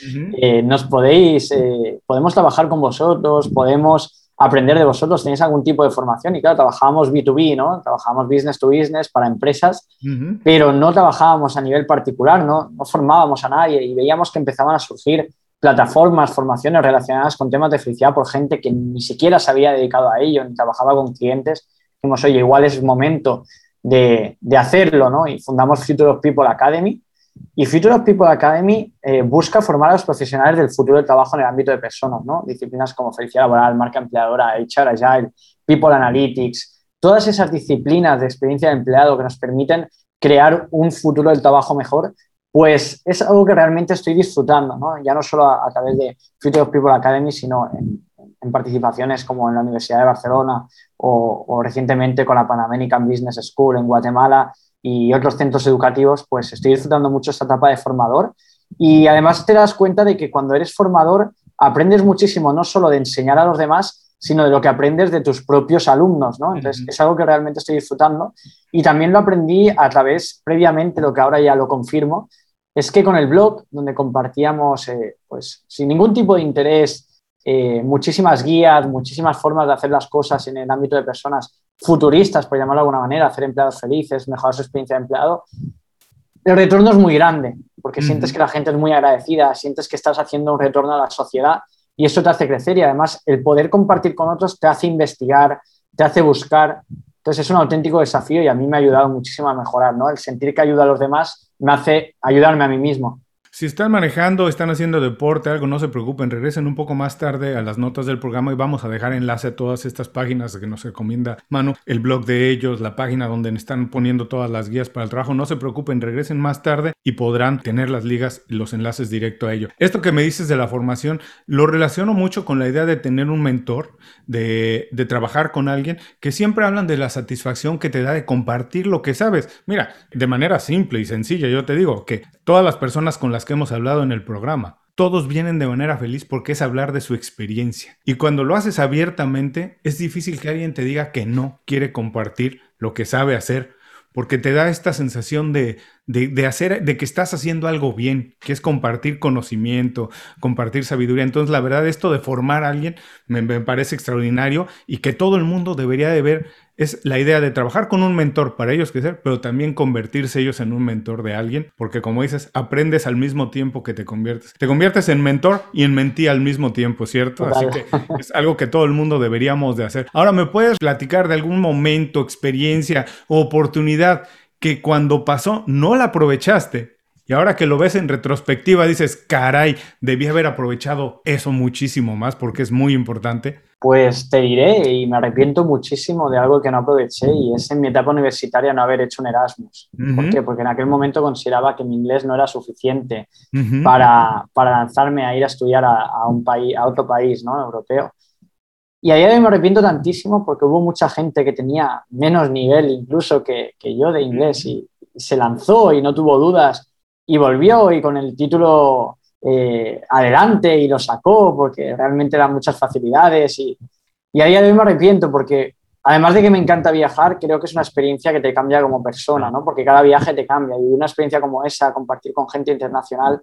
S3: Eh, nos podéis, eh, podemos trabajar con vosotros, podemos aprender de vosotros, tenéis algún tipo de formación y claro, trabajábamos B2B, ¿no? Trabajábamos business to business para empresas, pero no trabajábamos a nivel particular, ¿no? no formábamos a nadie y veíamos que empezaban a surgir plataformas, formaciones relacionadas con temas de felicidad por gente que ni siquiera se había dedicado a ello, ni trabajaba con clientes. Dijimos, oye, igual es momento de, de hacerlo, ¿no? Y fundamos Future of People Academy, Y Future of People Academy eh, busca formar a los profesionales del futuro del trabajo en el ámbito de personas, ¿no? Disciplinas como felicidad laboral, marca empleadora, HR Agile, People Analytics, todas esas disciplinas de experiencia de empleado que nos permiten crear un futuro del trabajo mejor, pues es algo que realmente estoy disfrutando, ¿no? Ya no solo a, través de Future of People Academy, sino en, participaciones como en la Universidad de Barcelona o, recientemente con la Pan American Business School en Guatemala y otros centros educativos, pues estoy disfrutando mucho esta etapa de formador. Y además te das cuenta de que cuando eres formador aprendes muchísimo, no solo de enseñar a los demás, sino de lo que aprendes de tus propios alumnos, ¿no? Entonces, es algo que realmente estoy disfrutando. Y también lo aprendí a través, previamente, lo que ahora ya lo confirmo, es que con el blog, donde compartíamos, eh, pues, sin ningún tipo de interés, eh, muchísimas guías, muchísimas formas de hacer las cosas en el ámbito de personas futuristas, por llamarlo de alguna manera, hacer empleados felices, mejorar su experiencia de empleado, el retorno es muy grande, porque sientes que la gente es muy agradecida, sientes que estás haciendo un retorno a la sociedad y eso te hace crecer y además el poder compartir con otros te hace investigar, te hace buscar. Entonces es un auténtico desafío y a mí me ha ayudado muchísimo a mejorar, ¿no? El sentir que ayuda a los demás me hace ayudarme a mí mismo.
S1: Si están manejando, están haciendo deporte, algo, no se preocupen, regresen un poco más tarde a las notas del programa y vamos a dejar enlace a todas estas páginas que nos recomienda Manu, el blog de ellos, la página donde están poniendo todas las guías para el trabajo. No se preocupen, regresen más tarde y podrán tener las ligas y los enlaces directo a ello. Esto que me dices de la formación, lo relaciono mucho con la idea de tener un mentor, de, de trabajar con alguien, que siempre hablan de la satisfacción que te da de compartir lo que sabes. Mira, de manera simple y sencilla, yo te digo que todas las personas con las que hemos hablado en el programa. Todos vienen de manera feliz porque es hablar de su experiencia. Y cuando lo haces abiertamente, es difícil que alguien te diga que no quiere compartir lo que sabe hacer, porque te da esta sensación de, de, hacer, de que estás haciendo algo bien, que es compartir conocimiento, compartir sabiduría. Entonces, la verdad, esto de formar a alguien me, parece extraordinario y que todo el mundo debería de ver es la idea de trabajar con un mentor para ellos crecer, pero también convertirse ellos en un mentor de alguien, porque como dices, aprendes al mismo tiempo que te conviertes. Te conviertes en mentor y en mentí al mismo tiempo, ¿cierto? Así que es algo que todo el mundo deberíamos de hacer. Ahora, ¿me puedes platicar de algún momento, experiencia o oportunidad que cuando pasó no la aprovechaste. Y ahora que lo ves en retrospectiva dices, caray, debí haber aprovechado eso muchísimo más porque es muy importante.
S3: Pues te diré, y me arrepiento muchísimo de algo que no aproveché, y es en mi etapa universitaria no haber hecho un Erasmus. ¿Por qué? Porque en aquel momento consideraba que mi inglés no era suficiente para, para, lanzarme a ir a estudiar a, un país, a otro país ¿no? europeo. Y a día de hoy me arrepiento tantísimo porque hubo mucha gente que tenía menos nivel incluso que, que yo de inglés y, se lanzó y no tuvo dudas y volvió y con el título eh, adelante y lo sacó porque realmente eran muchas facilidades y, y a día de hoy me arrepiento porque además de que me encanta viajar, creo que es una experiencia que te cambia como persona, ¿no? Porque cada viaje te cambia y una experiencia como esa, compartir con gente internacional,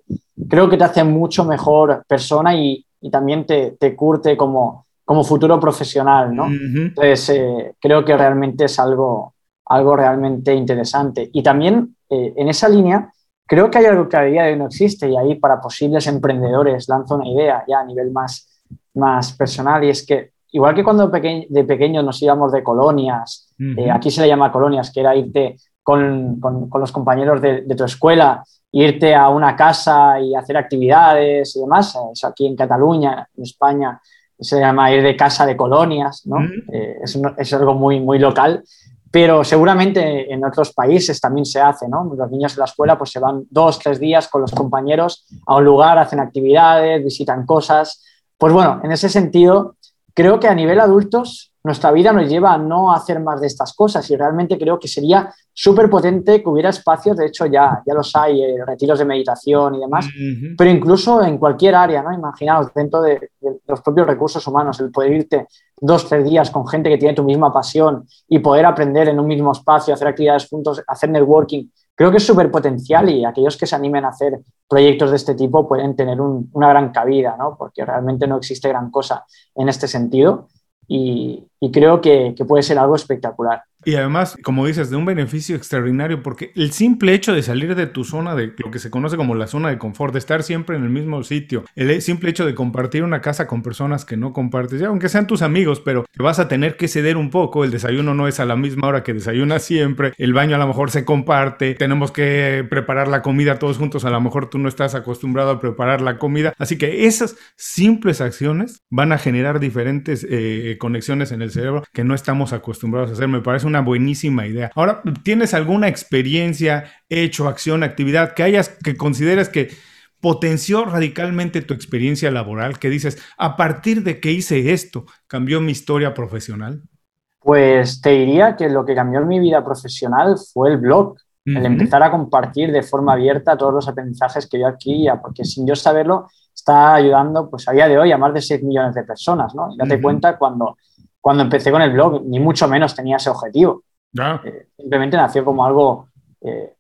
S3: creo que te hace mucho mejor persona y, y también te, te curte como, como futuro profesional, ¿no? Entonces, eh, creo que realmente es algo, algo realmente interesante. Y también eh, en esa línea, creo que hay algo que a día de hoy no existe y ahí para posibles emprendedores lanzo una idea ya a nivel más, más personal y es que igual que cuando de pequeños nos íbamos de colonias, eh, aquí se le llama colonias, que era irte con, con, los compañeros de, de, tu escuela, irte a una casa y hacer actividades y demás, eso aquí en Cataluña, en España, se llama ir de casa de colonias, ¿no? Eh, es, algo muy, muy local, pero seguramente en otros países también se hace, ¿no? Los niños en la escuela pues se van dos, tres días con los compañeros a un lugar, hacen actividades, visitan cosas. Pues bueno, en ese sentido, creo que a nivel adultos nuestra vida nos lleva a no hacer más de estas cosas y realmente creo que sería súper potente que hubiera espacios, de hecho ya, ya los hay, eh, retiros de meditación y demás, pero incluso en cualquier área, ¿no? Imaginaos, dentro de, los propios recursos humanos, el poder irte dos, tres días con gente que tiene tu misma pasión y poder aprender en un mismo espacio, hacer actividades juntos, hacer networking, creo que es súper potencial y aquellos que se animen a hacer proyectos de este tipo pueden tener una gran cabida, ¿no? Porque realmente no existe gran cosa en este sentido y, creo que, puede ser algo espectacular.
S1: Y además, como dices, de un beneficio extraordinario, porque el simple hecho de salir de tu zona, de lo que se conoce como la zona de confort, de estar siempre en el mismo sitio, el simple hecho de compartir una casa con personas que no compartes, ya aunque sean tus amigos, pero te vas a tener que ceder un poco, el desayuno no es a la misma hora que desayunas siempre, el baño a lo mejor se comparte, tenemos que preparar la comida todos juntos, a lo mejor tú no estás acostumbrado a preparar la comida, así que esas simples acciones van a generar diferentes eh, conexiones en el cerebro que no estamos acostumbrados a hacer, me parece una buenísima idea. Ahora, ¿tienes alguna experiencia, hecho, acción, actividad que hayas, que consideres que potenció radicalmente tu experiencia laboral? Que dices, a partir de que hice esto, cambió mi historia profesional.
S3: Pues te diría que lo que cambió mi vida profesional fue el blog, el empezar a compartir de forma abierta todos los aprendizajes que yo aquí, porque sin yo saberlo, está ayudando pues a día de hoy a más de 6 millones de personas, ¿no? Y date cuenta cuando, cuando empecé con el blog, ni mucho menos tenía ese objetivo. Eh, simplemente nació como algo, eh,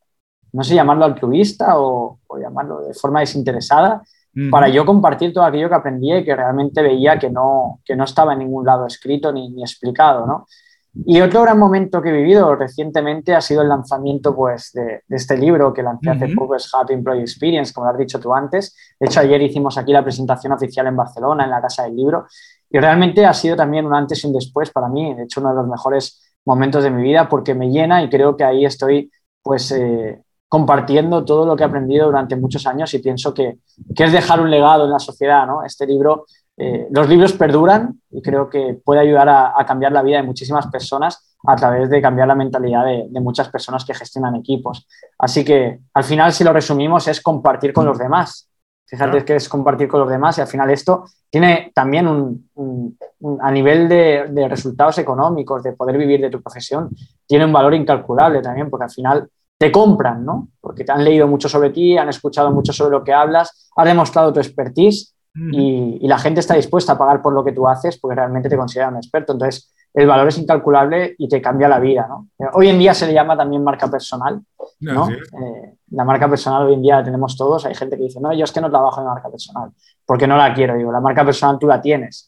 S3: no sé llamarlo altruista o, llamarlo de forma desinteresada, para yo compartir todo aquello que aprendí y que realmente veía que no, que no estaba en ningún lado escrito ni, ni explicado, ¿no? Y otro gran momento que he vivido recientemente ha sido el lanzamiento pues, de, este libro que lancé hace poco, es Happy Employee Experience, como lo has dicho tú antes. De hecho, ayer hicimos aquí la presentación oficial en Barcelona, en la Casa del Libro, y realmente ha sido también un antes y un después para mí. De hecho, uno de los mejores momentos de mi vida porque me llena y creo que ahí estoy pues eh, compartiendo todo lo que he aprendido durante muchos años y pienso que, que es dejar un legado en la sociedad. ¿no? Este libro eh, los libros perduran y creo que puede ayudar a, cambiar la vida de muchísimas personas a través de cambiar la mentalidad de, muchas personas que gestionan equipos. Así que al final, si lo resumimos, es compartir con los demás. Fíjate que es compartir con los demás y al final esto tiene también un, a nivel de, de, resultados económicos, de poder vivir de tu profesión, tiene un valor incalculable también, porque al final te compran, ¿no? Porque te han leído mucho sobre ti, han escuchado mucho sobre lo que hablas, has demostrado tu expertise y, la gente está dispuesta a pagar por lo que tú haces porque realmente te consideran un experto. Entonces, el valor es incalculable y te cambia la vida. ¿no? Hoy en día se le llama también marca personal. ¿no? Eh, la marca personal hoy en día la tenemos todos. Hay gente que dice, no, yo es que no trabajo en marca personal porque no la quiero. Digo, la marca personal tú la tienes.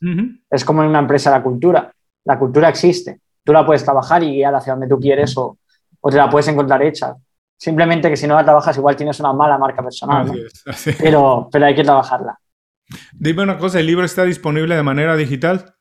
S3: Es como en una empresa la cultura. La cultura existe. Tú la puedes trabajar y guiar hacia donde tú quieres o, o te la puedes encontrar hecha. Simplemente que si no la trabajas igual tienes una mala marca personal. Pero, pero hay que trabajarla.
S1: Dime una cosa, ¿el libro está disponible de manera digital?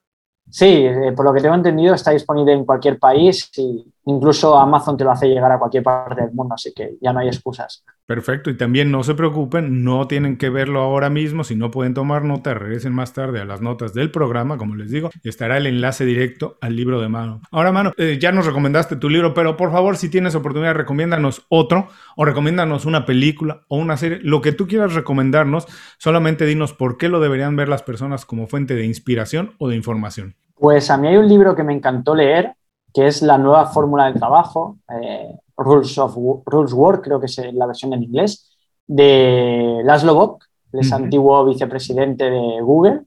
S3: Sí, eh, por lo que tengo entendido está disponible en cualquier país y incluso Amazon te lo hace llegar a cualquier parte del mundo, así que ya no hay excusas.
S1: Perfecto, y también no se preocupen, no tienen que verlo ahora mismo, si no pueden tomar nota, regresen más tarde a las notas del programa, como les digo, y estará el enlace directo al libro de mano. Ahora, mano, eh, ya nos recomendaste tu libro, pero por favor, si tienes oportunidad, recomiéndanos otro, o recomiéndanos una película o una serie, lo que tú quieras recomendarnos, solamente dinos por qué lo deberían ver las personas como fuente de inspiración o de información.
S3: Pues a mí hay un libro que me encantó leer, que es la nueva fórmula del trabajo, eh, Rules of Rules Work, creo que es la versión en inglés, de Laszlo Bock, el es antiguo vicepresidente de Google,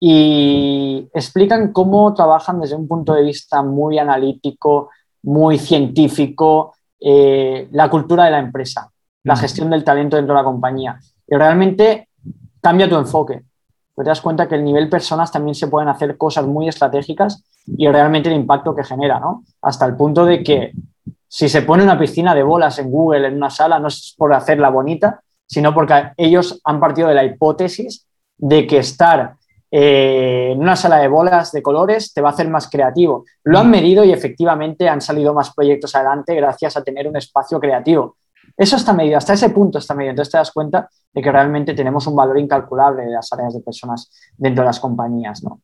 S3: y explican cómo trabajan desde un punto de vista muy analítico, muy científico, eh, la cultura de la empresa, la gestión del talento dentro de la compañía. Y realmente cambia tu enfoque. Pues te das cuenta que el nivel personas también se pueden hacer cosas muy estratégicas y realmente el impacto que genera, ¿no? Hasta el punto de que si se pone una piscina de bolas en Google en una sala, no es por hacerla bonita, sino porque ellos han partido de la hipótesis de que estar eh, en una sala de bolas de colores te va a hacer más creativo. Lo han medido y efectivamente han salido más proyectos adelante gracias a tener un espacio creativo. Eso está medido, hasta ese punto está medido. Entonces te das cuenta de que realmente tenemos un valor incalculable de las áreas de personas dentro de las compañías. ¿no?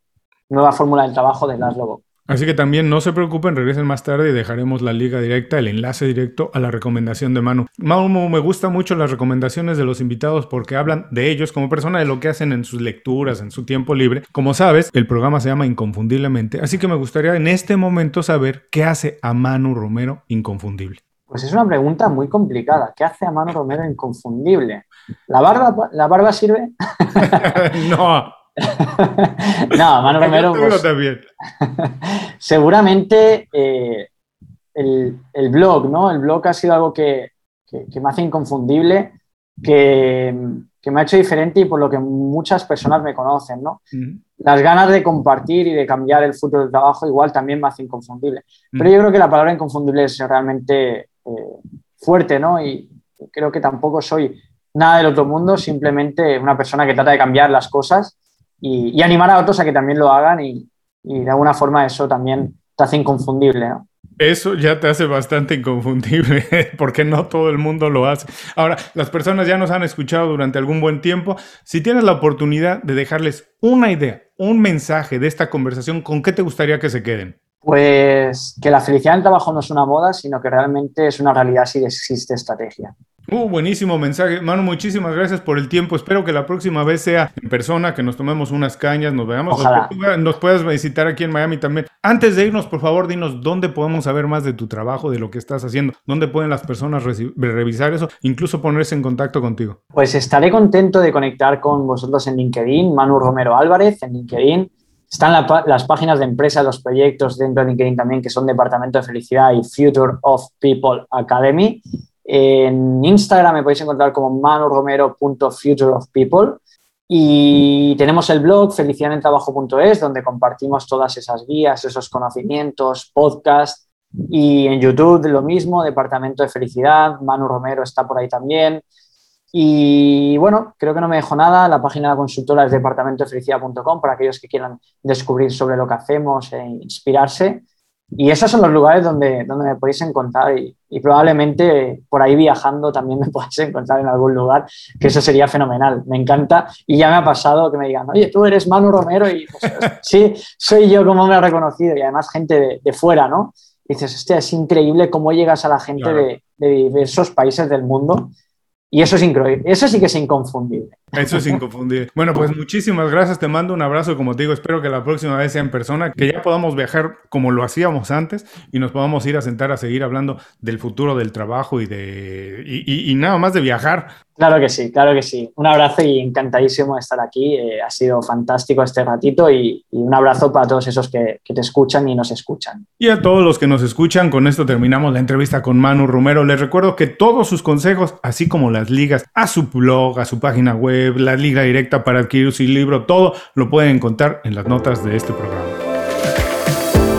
S3: Nueva fórmula del trabajo de las Lobo.
S1: Así que también no se preocupen, regresen más tarde y dejaremos la liga directa, el enlace directo a la recomendación de Manu. Manu, me gustan mucho las recomendaciones de los invitados porque hablan de ellos como persona, de lo que hacen en sus lecturas, en su tiempo libre. Como sabes, el programa se llama Inconfundiblemente, así que me gustaría en este momento saber qué hace a Manu Romero inconfundible.
S3: Pues es una pregunta muy complicada. ¿Qué hace a Manu Romero inconfundible? ¿La barba, ¿la barba sirve?
S1: no.
S3: no, Manu Romero. Pues, seguramente eh, el, blog, ¿no? El blog ha sido algo que, me hace inconfundible que, que, me ha hecho diferente y por lo que muchas personas me conocen, ¿no? Las ganas de compartir y de cambiar el futuro del trabajo igual también me hace inconfundible. Pero yo creo que la palabra inconfundible es realmente eh, fuerte, ¿no? Y creo que tampoco soy nada del otro mundo, simplemente una persona que trata de cambiar las cosas y, animar a otros a que también lo hagan y, y de alguna forma eso también te hace inconfundible, ¿no?
S1: Eso ya te hace bastante inconfundible, porque no todo el mundo lo hace. Ahora, las personas ya nos han escuchado durante algún buen tiempo. Si tienes la oportunidad de dejarles una idea, un mensaje de esta conversación, ¿con qué te gustaría que se queden?
S3: Pues que la felicidad en el trabajo no es una moda, sino que realmente es una realidad si existe estrategia.
S1: Uh, buenísimo mensaje. Manu, muchísimas gracias por el tiempo. Espero que la próxima vez sea en persona, que nos tomemos unas cañas, nos veamos.
S3: Ojalá.
S1: Nos puedas visitar aquí en Miami también. Antes de irnos, por favor, dinos dónde podemos saber más de tu trabajo, de lo que estás haciendo, dónde pueden las personas revisar eso, incluso ponerse en contacto contigo.
S3: Pues estaré contento de conectar con vosotros en LinkedIn, Manu Romero Álvarez en LinkedIn. Están las páginas de empresa, los proyectos dentro de LinkedIn también, que son Departamento de Felicidad y Future of People Academy. En Instagram me podéis encontrar como manuromero.futureofpeople y tenemos el blog felicidadentrabajo.es donde compartimos todas esas guías, esos conocimientos, podcast y en YouTube lo mismo, Departamento de Felicidad, Manu Romero está por ahí también. Y bueno, creo que no me dejo nada. La página de la consultora es departamentodefelicidad.com para aquellos que quieran descubrir sobre lo que hacemos e inspirarse. Y esos son los lugares donde, donde me podéis encontrar y, probablemente por ahí viajando también me podáis encontrar en algún lugar, que eso sería fenomenal. Me encanta y ya me ha pasado que me digan, oye, tú eres Manu Romero y pues, sí, soy yo como me ha reconocido y además gente de, fuera, ¿no? Y dices, hostia, es increíble cómo llegas a la gente de, de diversos países del mundo y eso es increíble, eso sí que es inconfundible.
S1: Eso es inconfundible. Bueno, pues muchísimas gracias, te mando un abrazo, como te digo, espero que la próxima vez sea en persona, que ya podamos viajar como lo hacíamos antes y nos podamos ir a sentar a seguir hablando del futuro del trabajo y de y, nada más de viajar.
S3: Claro que sí, claro que sí. Un abrazo y encantadísimo de estar aquí. Eh, ha sido fantástico este ratito y, un abrazo para todos esos que, que, te escuchan y nos escuchan.
S1: Y a todos los que nos escuchan, con esto terminamos la entrevista con Manu Romero. Les recuerdo que todos sus consejos, así como las ligas a su blog, a su página web, la liga directa para adquirir su libro, todo lo pueden encontrar en las notas de este programa.